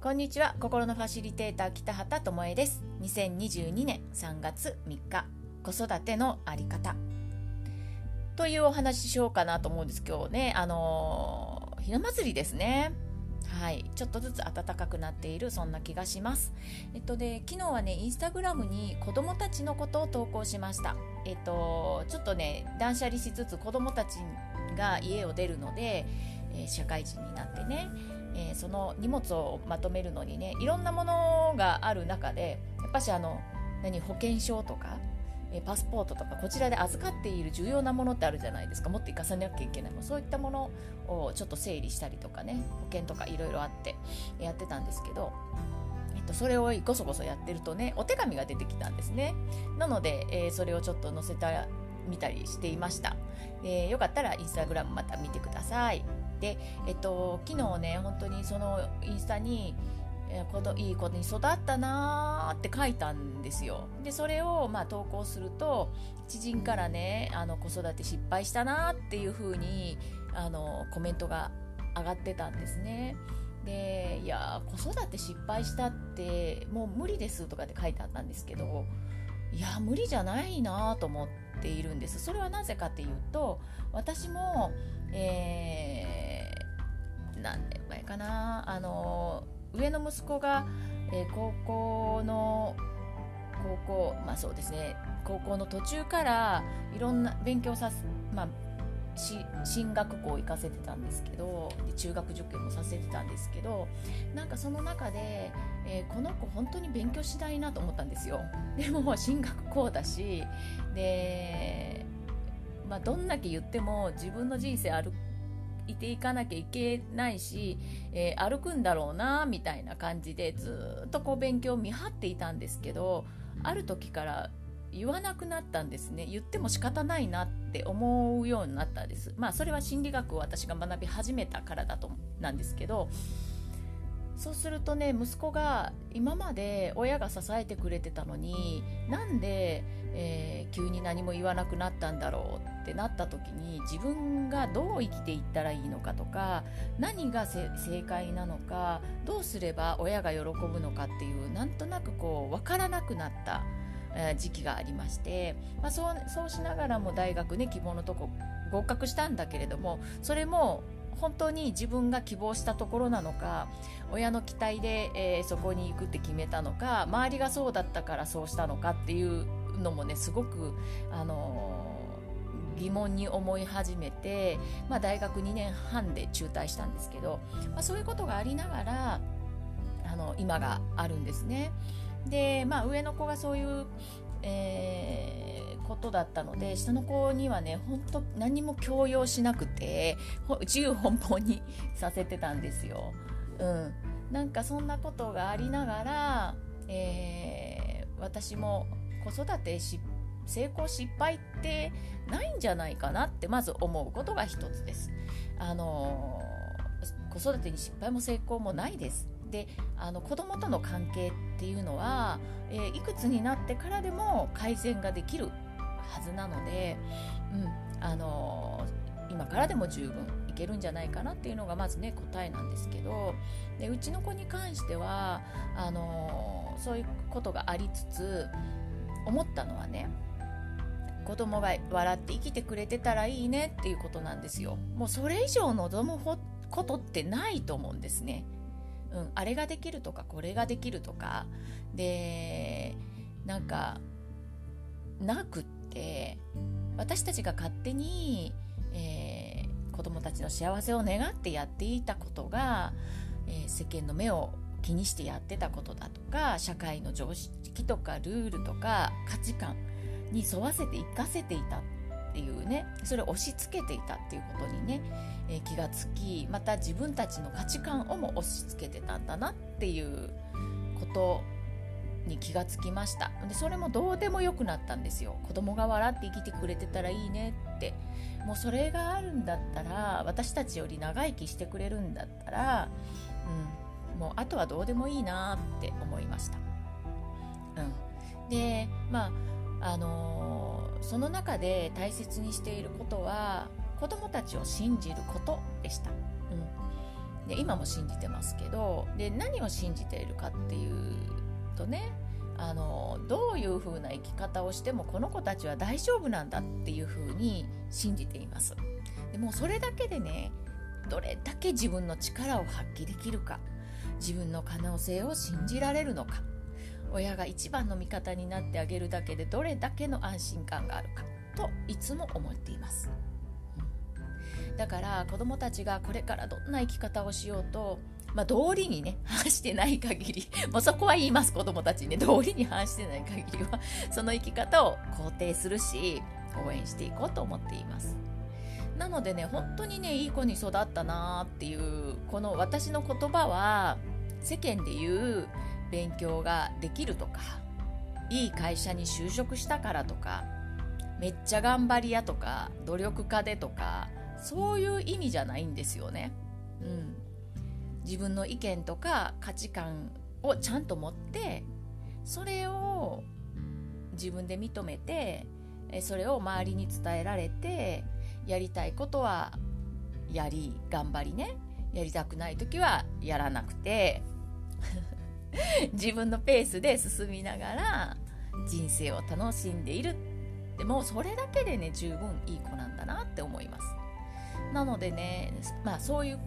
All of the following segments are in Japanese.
こんにちは。心のファシリテーター北畑智恵です。2022年3月3日子育てのあり方。というお話ししようかなと思うんです。今日ねあのー、ひな祭りですね。はい、ちょっとずつ暖かくなっているそんな気がします。えっとで昨日はねインスタグラムに子供たちのことを投稿しました。えっとちょっとね断捨離しつつ子供たちが家を出るので、え、社会人になってね、えー、その荷物をまとめるのにねいろんなものがある中でやっぱしあの何保険証とかえパスポートとかこちらで預かっている重要なものってあるじゃないですか。持っていかさなきゃいけないもそういったものをちょっと整理したりとかね保険とかいろいろあってやってたんですけどと、それをごそごそやってるとねお手紙が出てきたんですね。なので、えー、それをちょっと載せた見たりしていました、えー、よかったらインスタグラムまた見てください。でえっと昨日ね本当にそのインスタにこのいい子に育ったなーって書いたんですよ。でそれをまあ投稿すると知人からねあの子育て失敗したなっていう風にあにコメントが上がってたんですね。でいや子育て失敗したってもう無理ですとかって書いてあったんですけどいや無理じゃないなと思っているんです。それはなぜかっていうと私もえー、何年前かな。あの上の息子が、えー、高校の高校まあそうですね。高校の途中からいろんな勉強させまあ進学校行かせてたんですけど中学受験もさせてたんですけどなんかその中で、えー、この子本当に勉強しないなと思ったんですよ。でも進学校だしで、まあ、どんだけ言っても自分の人生歩いていかなきゃいけないし、えー、歩くんだろうなみたいな感じでずっとこう勉強を見張っていたんですけどある時から言わなくなったんですね。言っても仕方ないなって思うようになったんです。まあそれは心理学を私が学び始めたからだとなんですけどそうするとね息子が今まで親が支えてくれてたのになんで、えー、急に何も言わなくなったんだろうってなった時に自分がどう生きていったらいいのかとか何が正解なのかどうすれば親が喜ぶのかっていうなんとなくこう分からなくなった時期がありまして、まあ、そうそうしながらも大学ね希望のとこ合格したんだけれどもそれも本当に自分が希望したところなのか親の期待で、えー、そこに行くって決めたのか周りがそうだったからそうしたのかっていうのもねすごく、あのー、疑問に思い始めて、まあ、大学2年半で中退したんですけど、まあ、そういうことがありながらあの今があるんですね。で、まあ、上の子がそういう、えー、ことだったので下の子にはね本当何も強要しなくて自由奔放にさせてたんですよ。うん、なんかそんなことがありながら、えー、私も子育て成功失敗ってないんじゃないかなってまず思うことが一つです。あの子育てに失敗も成功もないです。であの子供との関係っていうのは、えー、いくつになってからでも改善ができるはずなので、うんあのー、今からでも十分いけるんじゃないかなっていうのがまずね答えなんですけどでうちの子に関してはあのー、そういうことがありつつ思ったのはね子供が笑って生きてくれてたらいいねっていうことなんですよ。もうそれ以上望むことってないと思うんですね。うん、あれができるとかこれができるとかでなんかなくって私たちが勝手に、えー、子供たちの幸せを願ってやっていたことが、えー、世間の目を気にしてやってたことだとか社会の常識とかルールとか価値観に沿わせて生かせていたっていうねそれを押し付けていたっていうことにね、えー、気がつきまた自分たちの価値観をも押し付けてたんだなっていうことに気がつきました。でそれもどうでもよくなったんですよ。子供が笑って生きてくれてたらいいねって。もうそれがあるんだったら私たちより長生きしてくれるんだったら、うん、もうあとはどうでもいいなって思いました、うん、でまああのーその中で大切にしていることは子どもたちを信じることでした、うん、で今も信じてますけどで何を信じているかっていうとねあのどういう風な生き方をしてもこの子たちは大丈夫なんだっていう風に信じています。でもそれだけでねどれだけ自分の力を発揮できるか自分の可能性を信じられるのか親が一番の味方になってあげるだけでどれだけの安心感があるかといつも思っています、だから子どもたちがこれからどんな生き方をしようとまあ、道理にね、反してない限り、もうそこは言います、子供たちにね、道理に反してない限りは、その生き方を肯定するし、応援していこうと思っています。なのでね、本当にね、いい子に育ったなーっていう、この私の言葉は、世間で言う勉強ができるとか、いい会社に就職したからとか、めっちゃ頑張り屋とか、努力家でとか、そういう意味じゃないんですよね。うん。自分の意見とか価値観をちゃんと持ってそれを自分で認めてそれを周りに伝えられてやりたいことはやり頑張りね。やりたくない時はやらなくて。自分のペースで進みながら人生を楽しんでいる。でもそれだけでね十分いい子なんだなって思います。なのでねまあそういう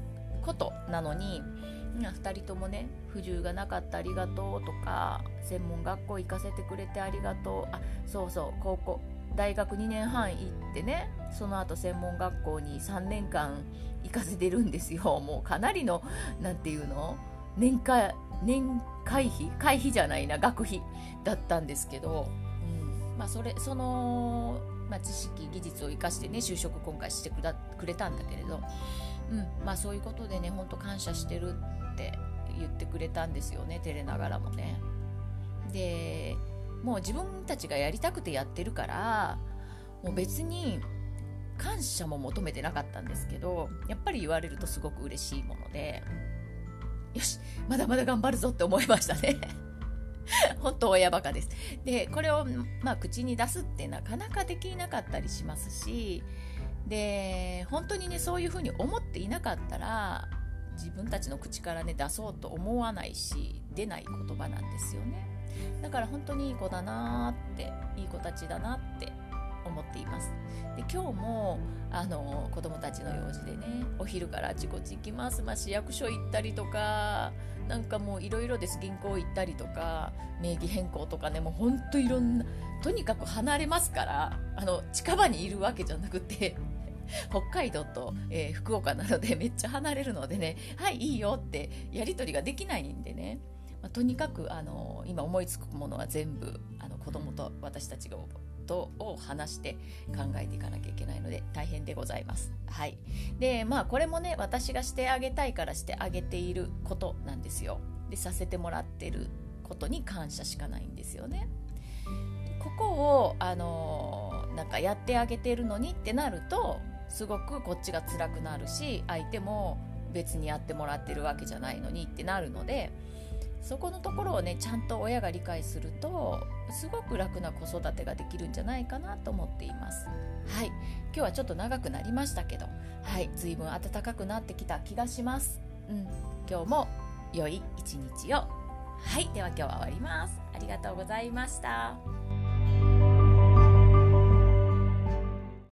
ことなのに2人ともね不自由がなかったありがとうとか専門学校行かせてくれてありがとうあそうそう高校大学2年半行ってねその後専門学校に3年間行かせてるんですよ。もうかなりの何て言うの年会年会費会費じゃないな学費だったんですけど、うんまあ、それその、まあ、知識技術を生かしてね就職今回してくれたんだけれどうん。まあ、そういうことでね本当感謝してるって言ってくれたんですよね照れながらもね。でもう自分たちがやりたくてやってるからもう別に感謝も求めてなかったんですけどやっぱり言われるとすごく嬉しいものでよしまだまだ頑張るぞって思いましたね。本当親バカです。でこれを、まあ、口に出すってなかなかできなかったりしますしで本当にねそういうふうに思っていなかったら自分たちの口からね出そうと思わないし出ない言葉なんですよね。だから本当にいい子だなっていい子たちだなって思っています。で今日もあの子供たちの用事でねお昼からあちこち行きます、まあ、市役所行ったりとかなんかもういろいろです。銀行行ったりとか名義変更とかねもうほんといろんなとにかく離れますからあの近場にいるわけじゃなくて北海道と、えー、福岡なので めっちゃ離れるのでねはいいいよってやり取りができないんでね、まあ、とにかくあの今思いつくものは全部あの子供と私たちがとを話して考えていかなきゃいけないので大変でございます。はい。で、まあこれもね、私がしてあげたいからしてあげていることなんですよ。で、させてもらってることに感謝しかないんですよね。ここを、あの、なんかやってあげてるのにってなると、すごくこっちが辛くなるし相手も別にやってもらってるわけじゃないのにってなるのでそこのところをねちゃんと親が理解するとすごく楽な子育てができるんじゃないかなと思っています。はい。今日はちょっと長くなりましたけどはい。随分暖かくなってきた気がします。うん。今日も良い一日を。はい。では今日は終わります。ありがとうございました。